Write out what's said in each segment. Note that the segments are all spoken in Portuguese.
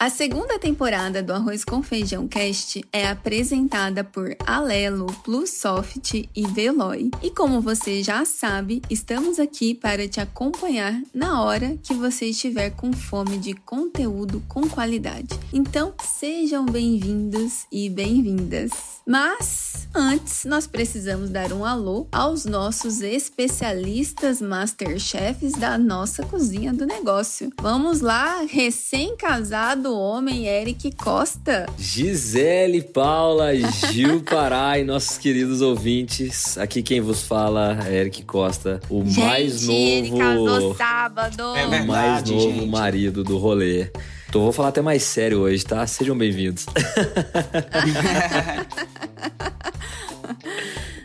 A segunda temporada do Arroz com Feijão Cast é apresentada por Alelo, Plusoft e Veloy. E como você já sabe, estamos aqui para te acompanhar na hora que você estiver com fome de conteúdo com qualidade. Então, sejam bem-vindos e bem-vindas. Mas antes, nós precisamos dar um alô aos nossos especialistas masterchefs da nossa cozinha do negócio. Vamos lá, recém-casado do homem, Eric Costa. Gisele Paula, Gil Pará e nossos queridos ouvintes. Aqui quem vos fala é Eric Costa, o gente, mais novo. Ele casou sábado. É verdade, o mais novo gente. marido do rolê. Então vou falar até mais sério hoje, tá? Sejam bem-vindos.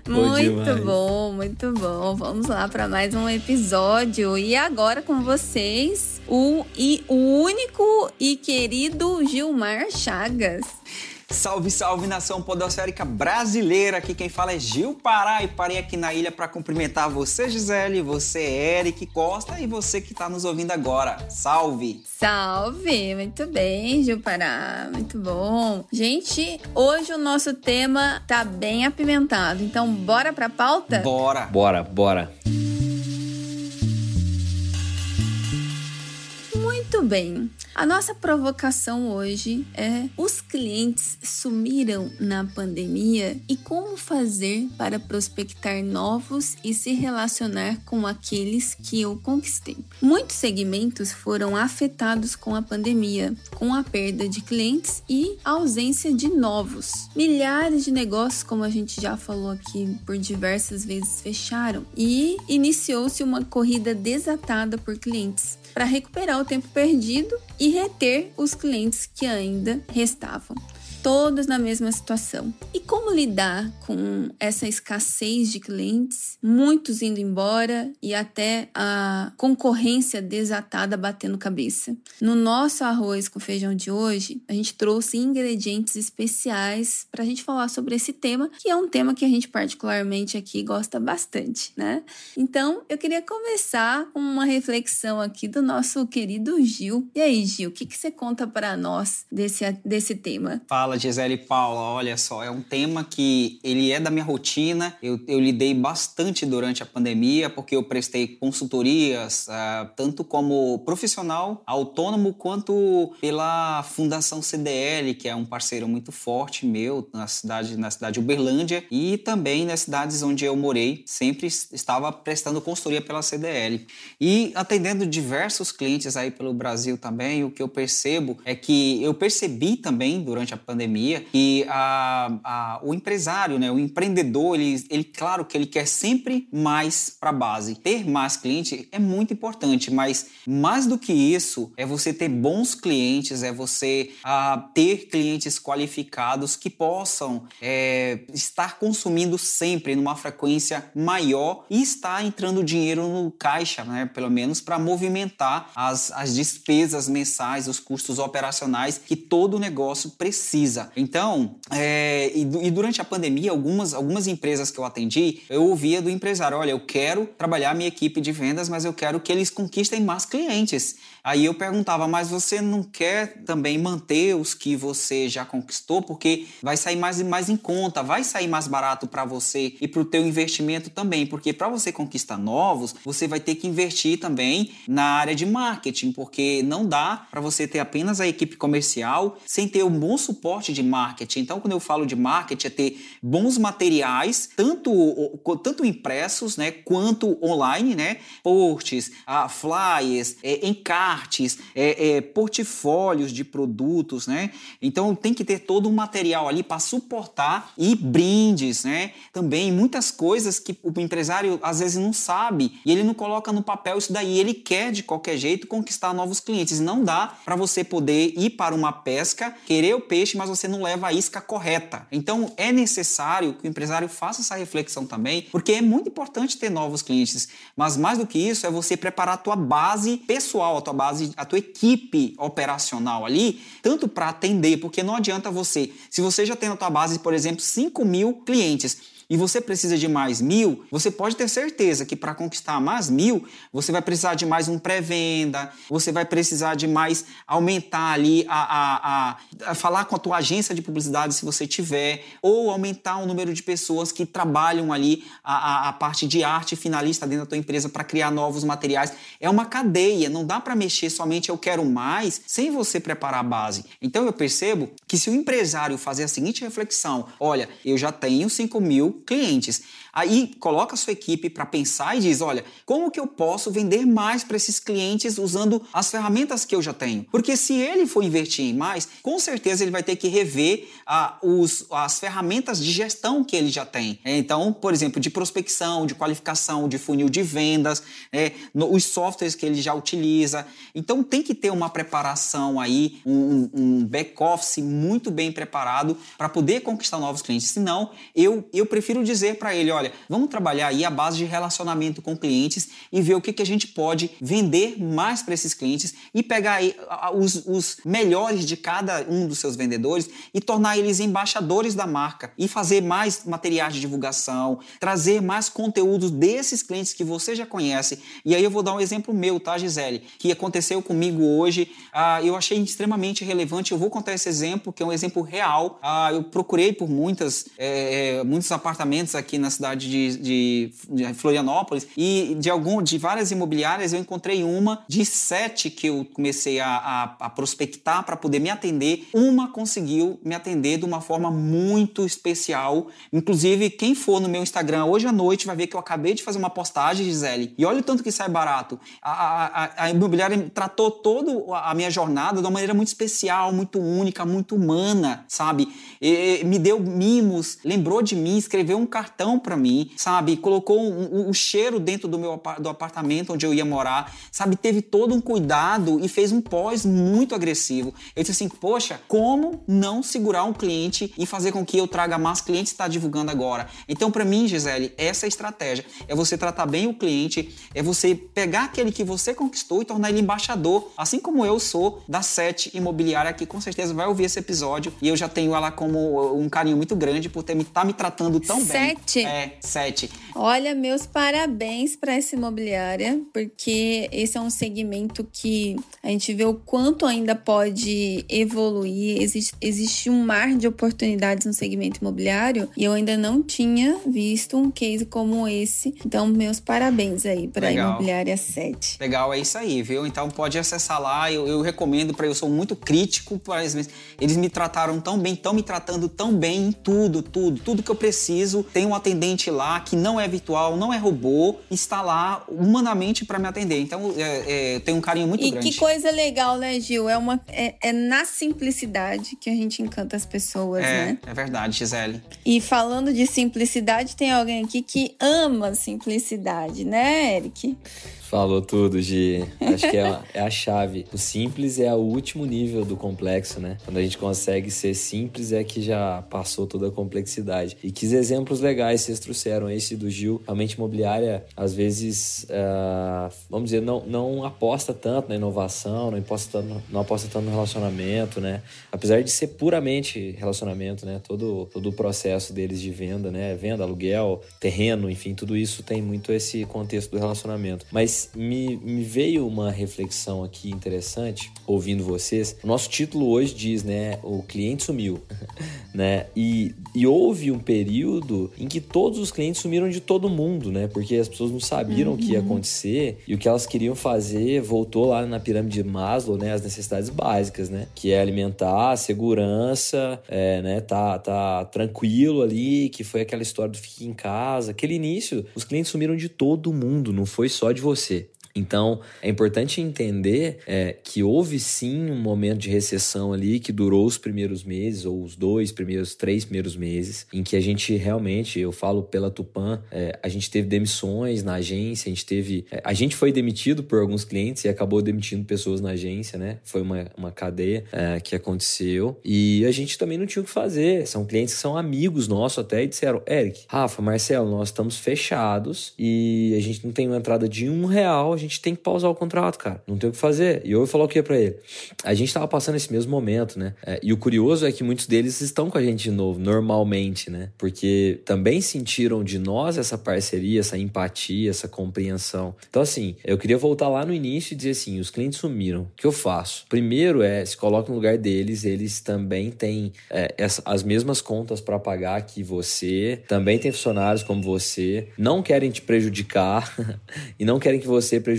muito bom, muito bom. Vamos lá para mais um episódio. E agora com vocês, o, e, o único e querido Gilmar Chagas. Salve, salve nação podosférica brasileira! Aqui quem fala é Gil Pará e parei aqui na ilha para cumprimentar você, Gisele, você, Eric Costa e você que está nos ouvindo agora. Salve! Salve! Muito bem, Gil Pará, muito bom. Gente, hoje o nosso tema tá bem apimentado, então bora pra pauta? Bora! Bora, bora! Bem. A nossa provocação hoje é: os clientes sumiram na pandemia e como fazer para prospectar novos e se relacionar com aqueles que eu conquistei? Muitos segmentos foram afetados com a pandemia, com a perda de clientes e ausência de novos. Milhares de negócios, como a gente já falou aqui por diversas vezes, fecharam e iniciou-se uma corrida desatada por clientes para recuperar o tempo perdido e reter os clientes que ainda restavam todos na mesma situação. E como lidar com essa escassez de clientes, muitos indo embora e até a concorrência desatada batendo cabeça? No nosso arroz com feijão de hoje, a gente trouxe ingredientes especiais para a gente falar sobre esse tema, que é um tema que a gente particularmente aqui gosta bastante, né? Então, eu queria começar com uma reflexão aqui do nosso querido Gil. E aí, Gil, o que, que você conta para nós desse, desse tema? Fala fala, Gisele Paula, olha só, é um tema que ele é da minha rotina. Eu, eu lidei bastante durante a pandemia, porque eu prestei consultorias, uh, tanto como profissional, autônomo, quanto pela Fundação CDL, que é um parceiro muito forte meu na cidade, na cidade de Uberlândia e também nas cidades onde eu morei, sempre estava prestando consultoria pela CDL. E atendendo diversos clientes aí pelo Brasil também, o que eu percebo é que eu percebi também durante a pandemia pandemia e a, a, o empresário, né, o empreendedor, ele, ele claro que ele quer sempre mais para a base. Ter mais cliente é muito importante, mas mais do que isso é você ter bons clientes, é você a, ter clientes qualificados que possam é, estar consumindo sempre numa frequência maior e estar entrando dinheiro no caixa, né, pelo menos para movimentar as, as despesas mensais, os custos operacionais que todo negócio precisa precisa. Então, é, e, e, durante a pandemia, algumas, algumas empresas que eu atendi, eu ouvia do empresário: olha, eu quero trabalhar minha equipe de vendas, mas eu quero que eles conquistem mais clientes. Aí eu perguntava, mas você não quer também manter os que você já conquistou? Porque vai sair mais e mais em conta, vai sair mais barato para você e para o teu investimento também. Porque para você conquistar novos, você vai ter que investir também na área de marketing, porque não dá para você ter apenas a equipe comercial sem ter um bom suporte de marketing. Então, quando eu falo de marketing, é ter bons materiais, tanto, tanto impressos, né, quanto online, né, posts, ah, flyers, é, encargos, artes, é, é, portfólios de produtos, né? Então tem que ter todo um material ali para suportar e brindes, né? Também muitas coisas que o empresário às vezes não sabe e ele não coloca no papel isso daí. Ele quer de qualquer jeito conquistar novos clientes. Não dá para você poder ir para uma pesca, querer o peixe, mas você não leva a isca correta. Então é necessário que o empresário faça essa reflexão também, porque é muito importante ter novos clientes. Mas mais do que isso é você preparar a tua base pessoal, a tua base, a tua equipe operacional ali, tanto para atender, porque não adianta você, se você já tem na tua base, por exemplo, 5 mil clientes, e você precisa de mais mil, você pode ter certeza que para conquistar mais mil, você vai precisar de mais um pré-venda, você vai precisar de mais aumentar ali a, a, a, a, falar com a tua agência de publicidade se você tiver, ou aumentar o número de pessoas que trabalham ali a, a, a parte de arte finalista dentro da tua empresa para criar novos materiais. É uma cadeia, não dá para mexer somente eu quero mais sem você preparar a base. Então eu percebo que se o empresário fazer a seguinte reflexão, olha, eu já tenho 5 mil clientes. Aí coloca a sua equipe para pensar e diz: olha, como que eu posso vender mais para esses clientes usando as ferramentas que eu já tenho? Porque se ele for investir em mais, com certeza ele vai ter que rever ah, os, as ferramentas de gestão que ele já tem. Então, por exemplo, de prospecção, de qualificação, de funil de vendas, é, no, os softwares que ele já utiliza. Então tem que ter uma preparação aí, um, um back-office muito bem preparado para poder conquistar novos clientes. Senão, eu, eu prefiro dizer para ele: olha, olha, vamos trabalhar aí a base de relacionamento com clientes e ver o que, que a gente pode vender mais para esses clientes e pegar aí os, os melhores de cada um dos seus vendedores e tornar eles embaixadores da marca e fazer mais materiais de divulgação, trazer mais conteúdos desses clientes que você já conhece. E aí eu vou dar um exemplo meu, tá, Gisele? Que aconteceu comigo hoje. Ah, eu achei extremamente relevante. Eu vou contar esse exemplo, que é um exemplo real. Ah, eu procurei por muitas, é, muitos apartamentos aqui na cidade de, de, de, Florianópolis e de algum de várias imobiliárias eu encontrei uma de sete que eu comecei a, a, a prospectar para poder me atender. Uma conseguiu me atender de uma forma muito especial. Inclusive, quem for no meu Instagram hoje à noite vai ver que eu acabei de fazer uma postagem, Gisele, e olha o tanto que sai barato. A, a, a imobiliária tratou toda a minha jornada de uma maneira muito especial, muito única, muito humana, sabe? E, me deu mimos, lembrou de mim, escreveu um cartão para mim, sabe? Colocou um, um, cheiro dentro do meu do apartamento onde eu ia morar, sabe? Teve todo um cuidado e fez um pós muito agressivo. Eu disse assim, poxa, como não segurar um cliente e fazer com que eu traga mais clientes está divulgando agora? Então, para mim, Gisele, essa é a estratégia. É você tratar bem o cliente, é você pegar aquele que você conquistou e tornar ele embaixador, assim como eu sou da Sete Imobiliária, que com certeza vai ouvir esse episódio e eu já tenho ela como um carinho muito grande por ter me tá me tratando tão Sete. bem. Sete? É, sete. Olha, meus parabéns para essa imobiliária, porque esse é um segmento que a gente vê o quanto ainda pode evoluir. Existe, existe um mar de oportunidades no segmento imobiliário e eu ainda não tinha visto um case como esse. Então, meus parabéns aí para a Imobiliária 7. Legal, é isso aí, viu? Então pode acessar lá. Eu, eu recomendo para eu sou muito crítico para eles. Eles me trataram tão bem, estão me tratando tão bem em tudo, tudo, tudo que eu preciso. Tem um atendente lá que não é virtual, não é robô, está lá humanamente para me atender. Então, é, é, tem um carinho muito e grande. E que coisa legal, né, Gil? É, uma, é, é, na simplicidade que a gente encanta as pessoas, é, né? É verdade, Gisele. E falando de simplicidade, tem alguém aqui que ama simplicidade, né, Eric? Falou tudo, Gi. Acho que é a, é a chave. O simples é o último nível do complexo, né? Quando a gente consegue ser simples, é que já passou toda a complexidade. E que exemplos legais vocês trouxeram. Esse do Gil, realmente imobiliária, às vezes, uh, vamos dizer, não, não aposta tanto na inovação, não aposta, tanto, não aposta tanto no relacionamento, né? Apesar de ser puramente relacionamento, né? Todo, todo o processo deles de venda, né? Venda, aluguel, terreno, enfim, tudo isso tem muito esse contexto do relacionamento. Mas me, me veio uma reflexão aqui interessante, ouvindo vocês. O nosso título hoje diz, né? O cliente sumiu, né? E, e houve um período em que todos os clientes sumiram de todo mundo, né? Porque as pessoas não sabiam uhum. o que ia uhum. acontecer e o que elas queriam fazer voltou lá na pirâmide de Maslow, né? As necessidades básicas, né? Que é alimentar, segurança, é, né? Tá, tá tranquilo ali, que foi aquela história do fique em casa. Aquele início, os clientes sumiram de todo mundo, não foi só de você. Então, é importante entender é, que houve sim um momento de recessão ali que durou os primeiros meses, ou os dois primeiros, três primeiros meses, em que a gente realmente, eu falo pela Tupan, é, a gente teve demissões na agência, a gente teve. É, a gente foi demitido por alguns clientes e acabou demitindo pessoas na agência, né? Foi uma, uma cadeia é, que aconteceu. E a gente também não tinha o que fazer. São clientes que são amigos nossos até e disseram: Eric, Rafa, Marcelo, nós estamos fechados e a gente não tem uma entrada de um real, gente tem que pausar o contrato, cara. Não tem o que fazer. E eu falou o que para ele? A gente tava passando esse mesmo momento, né? É, e o curioso é que muitos deles estão com a gente de novo, normalmente, né? Porque também sentiram de nós essa parceria, essa empatia, essa compreensão. Então, assim, eu queria voltar lá no início e dizer assim: os clientes sumiram. O que eu faço? Primeiro é se coloca no lugar deles, eles também têm é, essa, as mesmas contas para pagar que você, também tem funcionários como você, não querem te prejudicar e não querem que você prejudique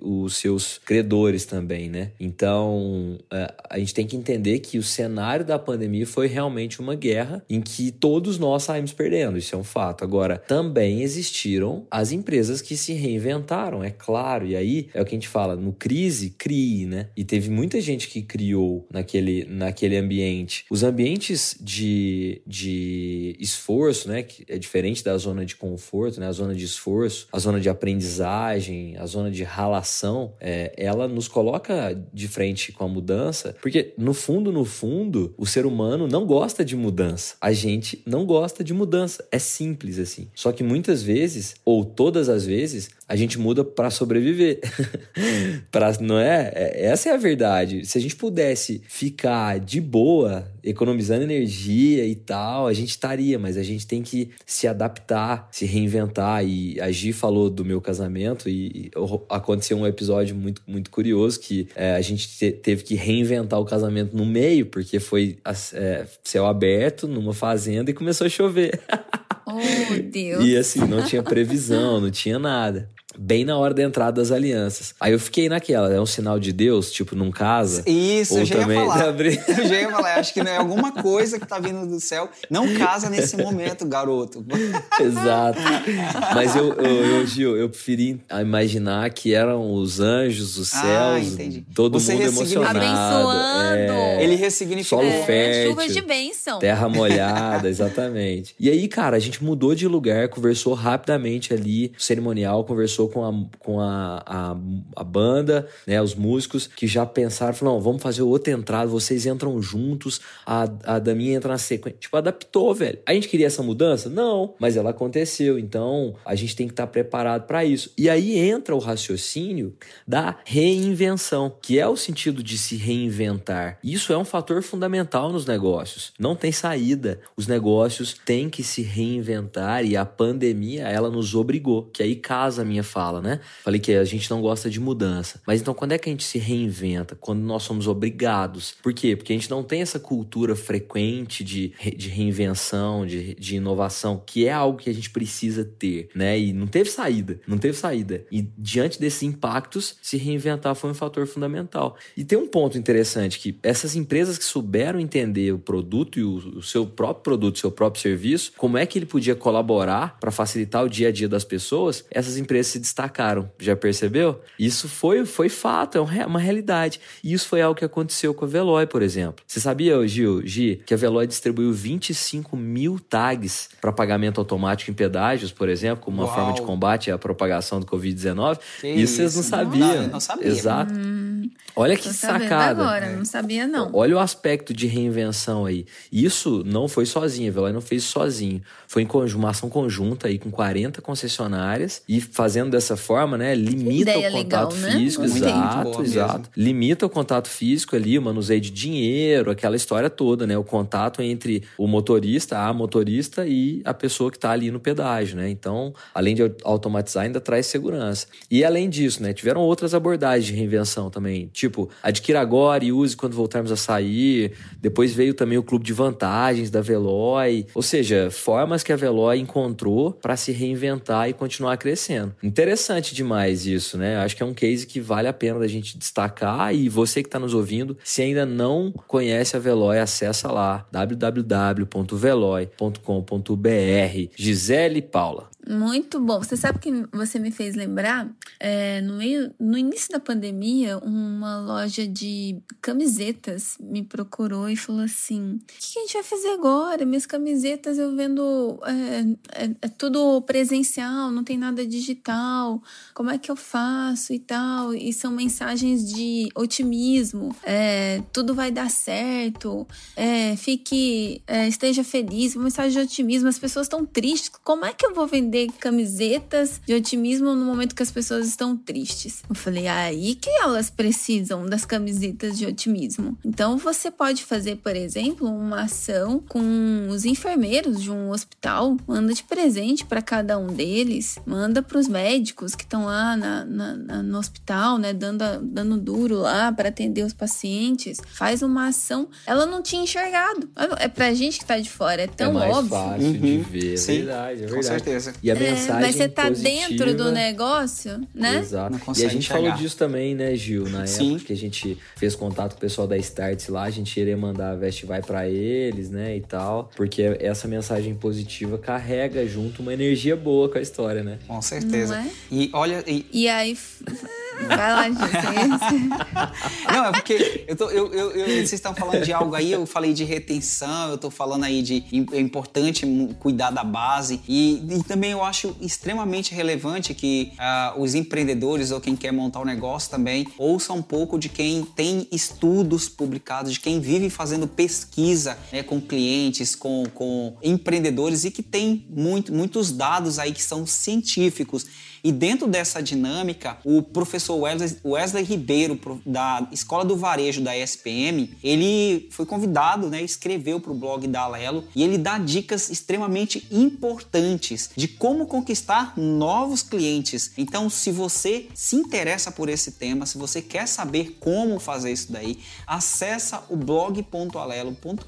os seus credores também, né? Então, é, a gente tem que entender que o cenário da pandemia foi realmente uma guerra em que todos nós saímos perdendo, isso é um fato. Agora, também existiram as empresas que se reinventaram, é claro, e aí é o que a gente fala, no crise, crie, né? E teve muita gente que criou naquele, naquele ambiente. Os ambientes de, de esforço, né? Que é diferente da zona de conforto, né? A zona de esforço, a zona de aprendizagem, a zona de ralação, é, ela nos coloca de frente com a mudança, porque no fundo, no fundo, o ser humano não gosta de mudança. A gente não gosta de mudança. É simples assim. Só que muitas vezes, ou todas as vezes, a gente muda para sobreviver. pra, não é? é? Essa é a verdade. Se a gente pudesse ficar de boa, economizando energia e tal, a gente estaria, mas a gente tem que se adaptar, se reinventar. E a Gi falou do meu casamento e aconteceu um episódio muito, muito curioso que é, a gente te, teve que reinventar o casamento no meio, porque foi é, céu aberto numa fazenda e começou a chover. Oh, Deus. E assim, não tinha previsão, não tinha nada bem na hora da entrada das alianças. Aí eu fiquei naquela, é um sinal de Deus, tipo, não casa? Isso, ou eu já também... ia falar. eu já ia falar, acho que não é alguma coisa que tá vindo do céu. Não casa nesse momento, garoto. Exato. Mas eu, eu, eu, Gil, eu preferi imaginar que eram os anjos, os ah, céus, ah, todo Você mundo emocionado. Abençoando. É, Ele ressignificou. Solo é, fértil. Chuva de bênção. Terra molhada, exatamente. E aí, cara, a gente mudou de lugar, conversou rapidamente ali, o cerimonial conversou conversou com a, com a, a, a banda, né, os músicos, que já pensaram, falaram, não, vamos fazer outra entrada, vocês entram juntos, a, a Daminha entra na sequência. Tipo, adaptou, velho. A gente queria essa mudança? Não, mas ela aconteceu, então a gente tem que estar preparado para isso. E aí entra o raciocínio da reinvenção, que é o sentido de se reinventar. Isso é um fator fundamental nos negócios. Não tem saída. Os negócios têm que se reinventar e a pandemia, ela nos obrigou. Que aí casa a minha fala, né? Falei que a gente não gosta de mudança. Mas então quando é que a gente se reinventa? Quando nós somos obrigados. Por quê? Porque a gente não tem essa cultura frequente de, de reinvenção, de, de inovação, que é algo que a gente precisa ter, né? E não teve saída, não teve saída. E diante desses impactos, se reinventar foi um fator fundamental. E tem um ponto interessante que essas empresas que souberam entender o produto e o, o seu próprio produto, seu próprio serviço, como é que ele podia colaborar para facilitar o dia a dia das pessoas, essas empresas se destacaram. Já percebeu? Isso foi, foi fato, é uma realidade. E isso foi algo que aconteceu com a Veloy, por exemplo. Você sabia, Gil, Gi, que a Veloy distribuiu 25 mil tags para pagamento automático em pedágios, por exemplo, como uma Uau. forma de combate à propagação do Covid-19? Isso vocês não sabiam. Não, não sabia. Exato. Hum, Olha que sacada. agora, não sabia não. Olha o aspecto de reinvenção aí. Isso não foi sozinho, a Veloy não fez sozinho. Foi em uma ação conjunta aí com 40 concessionárias e fazendo dessa forma, né, limita o contato legal, né? físico, exato, exato. Limita o contato físico ali, o manuseio de dinheiro, aquela história toda, né, o contato entre o motorista, a motorista e a pessoa que está ali no pedágio, né? Então, além de automatizar, ainda traz segurança. E além disso, né, tiveram outras abordagens de reinvenção tipo, adquira agora e use quando voltarmos a sair. Depois veio também o clube de vantagens da Veloy, ou seja, formas que a Veloy encontrou para se reinventar e continuar crescendo. Interessante demais isso, né? Acho que é um case que vale a pena da gente destacar e você que está nos ouvindo, se ainda não conhece a Veloy, acessa lá www.veloy.com.br. Gisele Paula. Muito bom. Você sabe que você me fez lembrar? É, no, meio, no início da pandemia, uma loja de camisetas me procurou e falou assim: o que a gente vai fazer agora? Minhas camisetas eu vendo é, é, é tudo presencial, não tem nada digital. Como é que eu faço e tal? E são mensagens de otimismo. É, tudo vai dar certo. É, fique, é, esteja feliz. Uma mensagem de otimismo. As pessoas estão tristes. Como é que eu vou vender camisetas de otimismo no momento que as pessoas estão tristes? Eu falei, é aí que elas precisam das camisetas de otimismo. Então você pode fazer, por exemplo, uma ação com os enfermeiros de um hospital, manda de presente para cada um deles, manda para os médicos que estão lá na, na, na, no hospital, né, dando, dando duro lá para atender os pacientes. Faz uma ação. Ela não tinha enxergado. É pra gente que tá de fora, é tão é mais óbvio. fácil uhum. de ver, é Sim, verdade, é verdade. Com certeza. E a é, mensagem Mas você tá positiva... dentro do negócio, né? Exato. E a gente enxergar. falou disso também, né, Gil? Na Sim. época que a gente fez contato com o pessoal da Starts lá, a gente iria mandar a Veste Vai para eles, né, e tal. Porque essa mensagem positiva carrega junto uma energia boa com a história, né? Com certeza. É? E olha... E, e aí... Vai lá, Não, é porque eu tô, eu, eu, eu, vocês estão falando de algo aí, eu falei de retenção, eu tô falando aí de é importante cuidar da base e, e também eu acho extremamente relevante que uh, os empreendedores ou quem quer montar um negócio também ouçam um pouco de quem tem estudos publicados, de quem vive fazendo pesquisa né, com clientes, com, com empreendedores e que tem muito, muitos dados aí que são científicos. E dentro dessa dinâmica, o professor Wesley, Wesley Ribeiro, da Escola do Varejo da ESPM, ele foi convidado, né, escreveu para o blog da Alelo e ele dá dicas extremamente importantes de como conquistar novos clientes. Então, se você se interessa por esse tema, se você quer saber como fazer isso daí, acessa o blog.alelo.com.br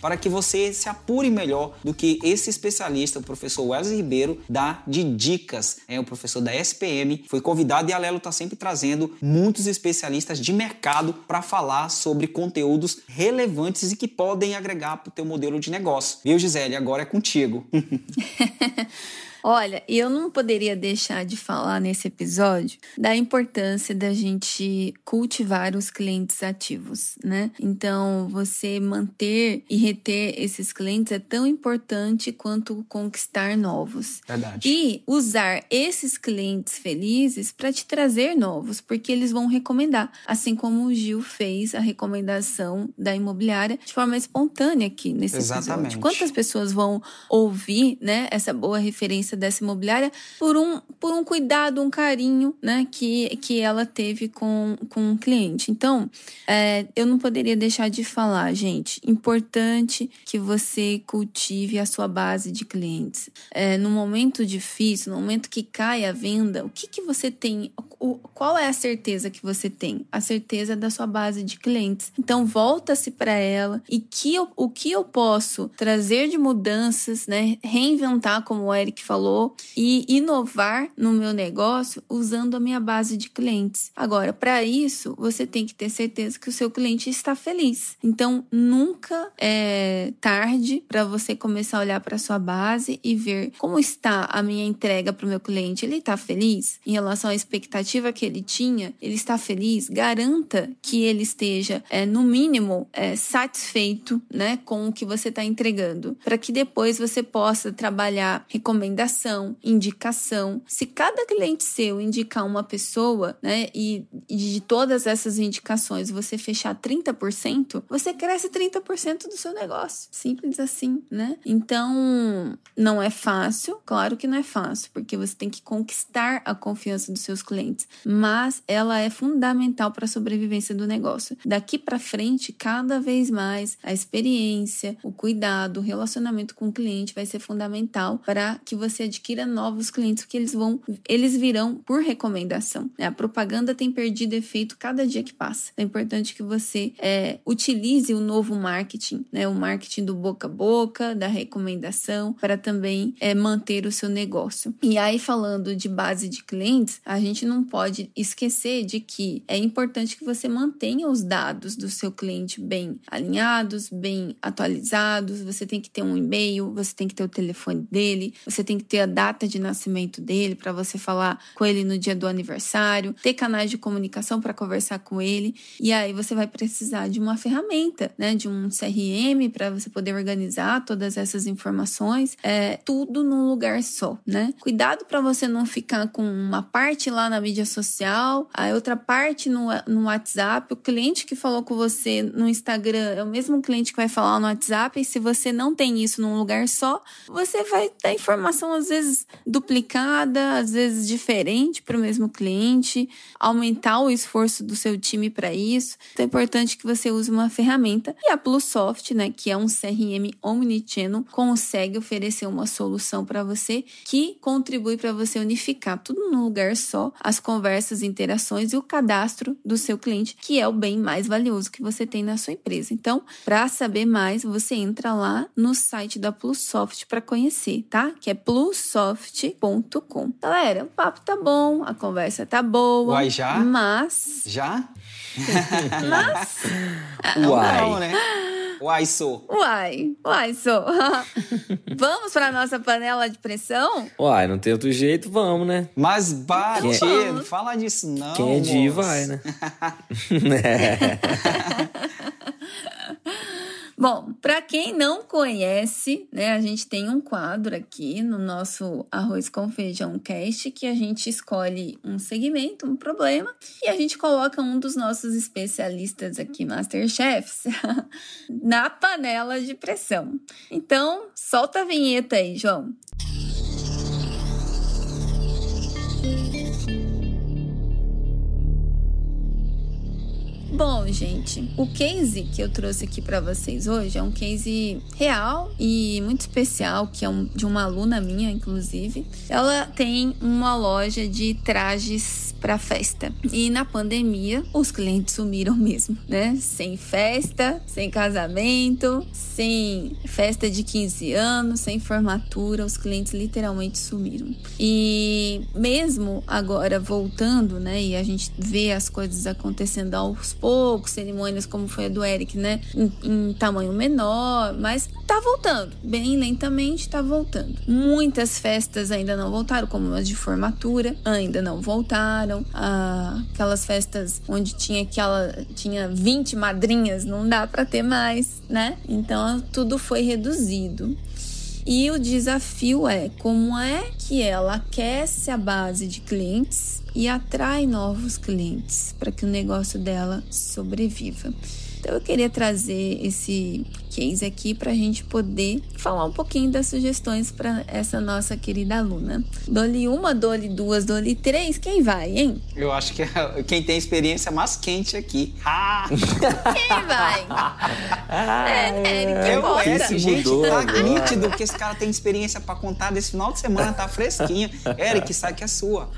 para que você se apure melhor do que esse especialista, o professor Wesley Ribeiro, dá de dicas é o professor da SPM, foi convidado e a Lelo está sempre trazendo muitos especialistas de mercado para falar sobre conteúdos relevantes e que podem agregar para o teu modelo de negócio. Viu, Gisele? Agora é contigo. Olha, eu não poderia deixar de falar nesse episódio da importância da gente cultivar os clientes ativos, né? Então, você manter e reter esses clientes é tão importante quanto conquistar novos. Verdade. E usar esses clientes felizes para te trazer novos, porque eles vão recomendar, assim como o Gil fez a recomendação da imobiliária de forma espontânea aqui nesse Exatamente. episódio. Quantas pessoas vão ouvir, né, essa boa referência dessa imobiliária por um, por um cuidado, um carinho, né, que, que ela teve com, com o cliente. Então, é, eu não poderia deixar de falar, gente, importante que você cultive a sua base de clientes. É, no momento difícil, no momento que cai a venda, o que, que você tem, o, qual é a certeza que você tem? A certeza da sua base de clientes. Então, volta-se para ela e que eu, o que eu posso trazer de mudanças, né, reinventar, como o Eric falou, falou, e inovar no meu negócio usando a minha base de clientes. Agora, para isso, você tem que ter certeza que o seu cliente está feliz. Então, nunca é tarde para você começar a olhar para sua base e ver como está a minha entrega para o meu cliente. Ele está feliz em relação à expectativa que ele tinha? Ele está feliz? Garanta que ele esteja, é, no mínimo, é, satisfeito né, com o que você está entregando, para que depois você possa trabalhar recomendações recomendação, indicação. Se cada cliente seu indicar uma pessoa, né, e, e de todas essas indicações você fechar 30%, você cresce 30% do seu negócio. Simples assim, né? Então, não é fácil, claro que não é fácil, porque você tem que conquistar a confiança dos seus clientes, mas ela é fundamental para a sobrevivência do negócio. Daqui para frente, cada vez mais a experiência, o cuidado, o relacionamento com o cliente vai ser fundamental para que você você adquira novos clientes, porque eles vão, eles virão por recomendação. Né? A propaganda tem perdido efeito cada dia que passa. É importante que você é, utilize o novo marketing, né? O marketing do boca a boca, da recomendação, para também é, manter o seu negócio. E aí, falando de base de clientes, a gente não pode esquecer de que é importante que você mantenha os dados do seu cliente bem alinhados, bem atualizados. Você tem que ter um e-mail, você tem que ter o telefone dele, você tem que ter a data de nascimento dele para você falar com ele no dia do aniversário, ter canais de comunicação para conversar com ele. E aí você vai precisar de uma ferramenta, né, de um CRM para você poder organizar todas essas informações, é tudo num lugar só, né? Cuidado para você não ficar com uma parte lá na mídia social, a outra parte no, no WhatsApp. O cliente que falou com você no Instagram é o mesmo cliente que vai falar no WhatsApp. E se você não tem isso num lugar só, você vai dar informação às vezes duplicada, às vezes diferente para o mesmo cliente, aumentar o esforço do seu time para isso. Então é importante que você use uma ferramenta. E a Plusoft, né, que é um CRM omnichannel, consegue oferecer uma solução para você que contribui para você unificar tudo num lugar só, as conversas, interações e o cadastro do seu cliente, que é o bem mais valioso que você tem na sua empresa. Então, para saber mais, você entra lá no site da Plusoft para conhecer, tá? Que é plusoft.com. Galera, o papo tá bom, a conversa tá boa. Uai, já? Mas. Já? Mas. Uai. Não, né? Uai, sou. Uai, uai, sou. Vamos para nossa panela de pressão? Uai, não tem outro jeito, vamos, né? Mas bate, Quem- não fala disso não, Quem é de ir, vai, né? Bom, para quem não conhece, né, a gente tem um quadro aqui no nosso Arroz com Feijão Cast que a gente escolhe um segmento, um problema, e a gente coloca um dos nossos especialistas aqui, Masterchefs, na panela de pressão. Então, solta a vinheta aí, João. Bom, gente, o case que eu trouxe aqui para vocês hoje é um case real e muito especial, que é um, de uma aluna minha, inclusive. Ela tem uma loja de trajes para festa. E na pandemia, os clientes sumiram mesmo, né? Sem festa, sem casamento, sem festa de 15 anos, sem formatura, os clientes literalmente sumiram. E mesmo agora voltando, né, e a gente vê as coisas acontecendo aos poucos, cerimônias como foi a do Eric, né, em, em tamanho menor, mas tá voltando, bem lentamente tá voltando. Muitas festas ainda não voltaram, como as de formatura, ainda não voltaram. Ah, aquelas festas onde tinha aquela tinha 20 madrinhas, não dá para ter mais, né? Então tudo foi reduzido. E o desafio é como é que ela aquece a base de clientes e atrai novos clientes para que o negócio dela sobreviva. Então eu queria trazer esse case aqui para a gente poder falar um pouquinho das sugestões para essa nossa querida aluna. Dole uma, dole duas, dole três, quem vai, hein? Eu acho que é quem tem experiência mais quente aqui. Ah! Quem vai? é, Eric, Eu bota. conheço, gente, mudou tá agora. nítido que esse cara tem experiência pra contar desse final de semana, tá fresquinho. Eric, sai que é sua.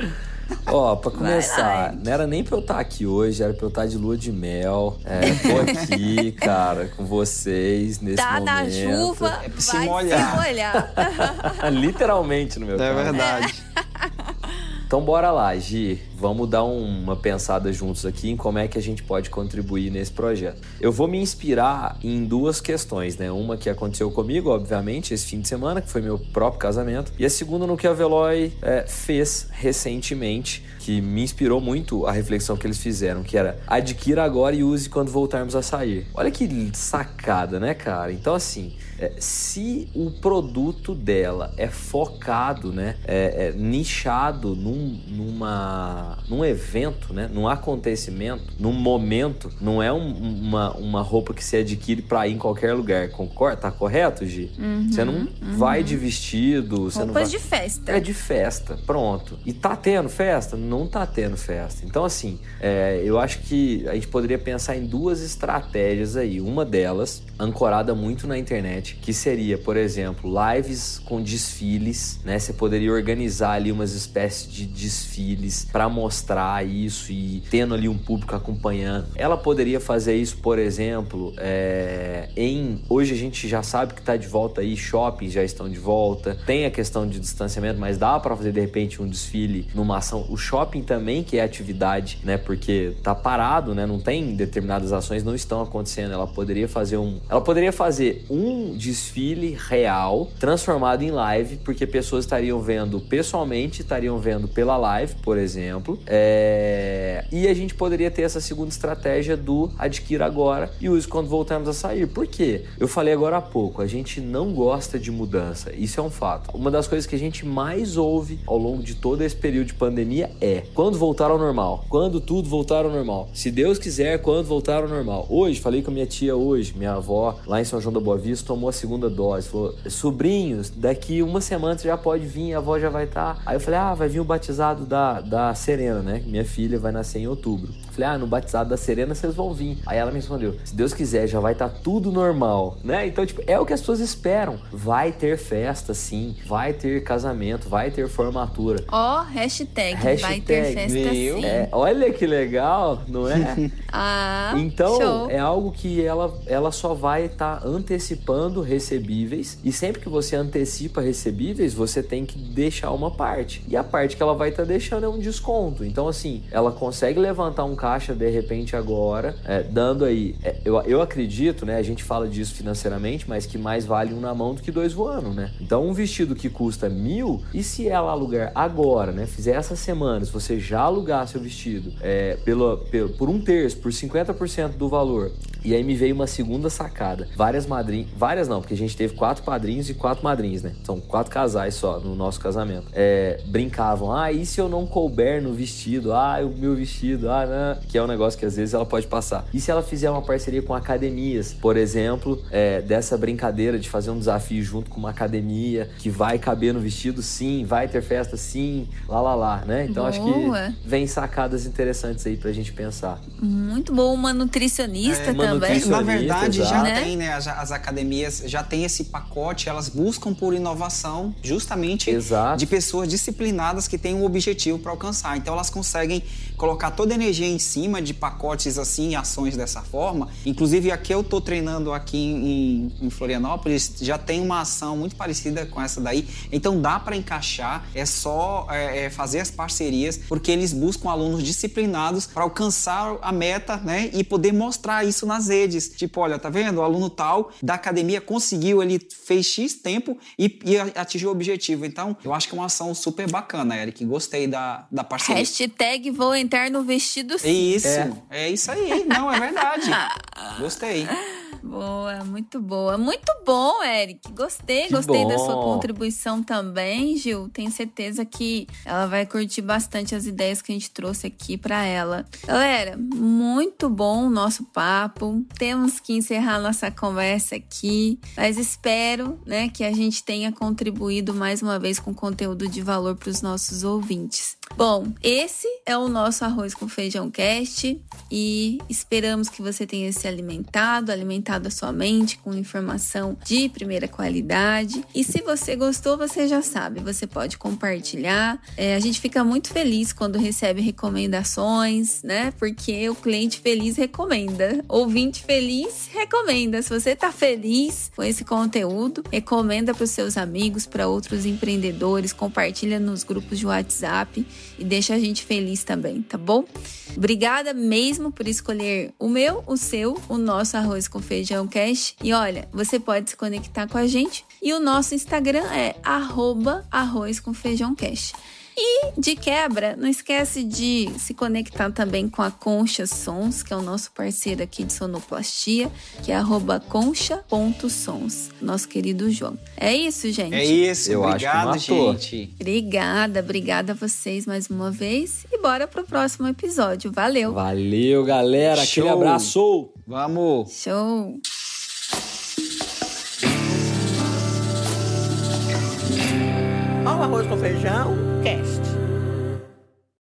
Ó, pra Vai começar, não era nem pra eu estar aqui hoje, era pra eu estar de lua de mel. É, tô aqui, cara, com vocês nesse Tá momento. na chuva, É pra se vai molhar. se molhar. Literalmente no meu É caso. verdade. Então bora lá, Gi. Vamos dar um- uma pensada juntos aqui em como é que a gente pode contribuir nesse projeto. Eu vou me inspirar em duas questões, né? Uma que aconteceu comigo, obviamente, esse fim de semana, que foi meu próprio casamento. E a segunda no que a Veloy é, fez recentemente, que me inspirou muito a reflexão que eles fizeram, que era adquira agora e use quando voltarmos a sair. Olha que sacada, né, cara? Então, assim, é, se o produto dela é focado, né, é, é nichado num, numa, num evento, né, num acontecimento, num momento, não é um- uma, uma roupa que se adquire pra ir em qualquer lugar, concorda? Tá correto, Gi? você não vai de vestido, você não vai... Roupas de festa. É de festa, pronto. E tá tendo festa? Não tá tendo festa. Então, assim, é, eu acho que a gente poderia pensar em duas estratégias aí. Uma delas, ancorada muito na internet, que seria, por exemplo, lives com desfiles, né? Você poderia organizar ali umas espécies de desfiles para mostrar isso e tendo ali um público acompanhando. Ela poderia fazer isso, por exemplo, é, em hoje a gente já sabe que está de volta aí, shoppings já estão de volta, tem a questão de distanciamento, mas dá para fazer de repente um desfile numa ação. O shopping também que é atividade, né? Porque tá parado, né? Não tem determinadas ações não estão acontecendo. Ela poderia fazer um, ela poderia fazer um desfile real transformado em live, porque pessoas estariam vendo pessoalmente, estariam vendo pela live, por exemplo. É... E a gente poderia ter essa segunda estratégia do adquira agora e use quando voltarmos a sair. Por quê? Eu falei agora há pouco, a gente não gosta de mudança. Isso é um fato. Uma das coisas que a gente mais ouve ao longo de todo esse período de pandemia é quando voltar ao normal, quando tudo voltar ao normal. Se Deus quiser, quando voltar ao normal. Hoje, falei com minha tia hoje, minha avó, lá em São João da Boa Vista, tomou a segunda dose. Falou, sobrinhos, daqui uma semana você já pode vir, a avó já vai estar. Tá. Aí eu falei, ah, vai vir o batizado da, da Serena, né? Minha filha vai nascer em outubro. Falei, ah, no batizado da Serena vocês vão vir. Aí ela me respondeu, se Deus quiser, já vai estar tá tudo normal, né? Então, tipo, é o que as pessoas esperam. Vai ter festa, sim. Vai ter casamento, vai ter formatura. Ó, oh, hashtag, hashtag, vai ter festa, meu. sim. É, olha que legal, não é? ah, Então, show. é algo que ela, ela só vai estar tá antecipando recebíveis. E sempre que você antecipa recebíveis, você tem que deixar uma parte. E a parte que ela vai estar tá deixando é um desconto. Então, assim, ela consegue levantar um caixa de repente agora, é, dando aí. É, eu, eu acredito, né? A gente fala disso financeiramente, mas que mais vale um na mão do que dois voando, né? Então, um vestido que custa mil, e se ela alugar agora, né? Fizer essa semana, se você já alugar seu vestido é, pelo, pelo, por um terço, por 50% do valor, e aí me veio uma segunda sacada. Várias madrinhas. Várias não, porque a gente teve quatro padrinhos e quatro madrinhas, né? São quatro casais só no nosso casamento. É, brincavam, ah, e se eu não couber no vestido? Ah, o meu vestido, ah, não. Que é um negócio que às vezes ela pode passar. E se ela fizer uma parceria com academias, por exemplo, é, dessa brincadeira de fazer um desafio junto com uma academia que vai caber no vestido, sim, vai ter festa, sim, lá lá lá, né? Então Boa. acho que vem sacadas interessantes aí pra gente pensar. Muito bom, uma nutricionista É, uma também. nutricionista. Na verdade, já. Né? tem, né? As, as academias já tem esse pacote, elas buscam por inovação justamente Exato. de pessoas disciplinadas que têm um objetivo para alcançar. Então elas conseguem colocar toda a energia em cima de pacotes assim, ações dessa forma. Inclusive aqui eu tô treinando aqui em, em Florianópolis, já tem uma ação muito parecida com essa daí. Então dá para encaixar, é só é, é, fazer as parcerias, porque eles buscam alunos disciplinados para alcançar a meta, né? E poder mostrar isso nas redes. Tipo, olha, tá vendo? O aluno tal da academia conseguiu, ele fez X tempo e, e atingiu o objetivo. Então, eu acho que é uma ação super bacana, Eric. Gostei da, da parceria. Hashtag vou entrar no vestido sim. Isso, é. É. isso aí. Não, é verdade. Gostei. Boa, muito boa. Muito bom, Eric. Gostei, Que gostei da bom. sua contribuição também, Gil. Tenho certeza que ela vai curtir bastante as ideias que a gente trouxe aqui para ela. Galera, muito bom o nosso papo. Temos que encerrar nossa conversa aqui, mas espero, né, que a gente tenha contribuído mais uma vez com conteúdo de valor para os nossos ouvintes. Bom, esse é o nosso arroz com feijão cast e esperamos que você tenha se alimentado, alimentado a sua mente com informação de primeira qualidade. E se você gostou, você já sabe, você pode compartilhar. É, a gente fica muito feliz quando recebe recomendações, né? Porque o cliente feliz recomenda, ouvinte feliz recomenda. Se você tá feliz com esse conteúdo, recomenda para os seus amigos, para outros empreendedores, compartilha nos grupos de WhatsApp e deixa a gente feliz também, tá bom? Obrigada mesmo por escolher o meu, o seu, o nosso arroz com feijão cash. E olha, você pode se conectar com a gente e o nosso Instagram é arroba arroz com feijão cash. E de quebra, não esquece de se conectar também com a Concha Sons, que é o nosso parceiro aqui de sonoplastia, que é arroba concha.sons, nosso querido João. É isso, gente. É isso. Eu acho que Obrigado, matou. gente. Obrigada, obrigada a vocês mais uma vez. E bora pro próximo episódio. Valeu! Valeu, galera. Aquele Show. abraço. Vamos. Show! Arroz com Feijão Cast.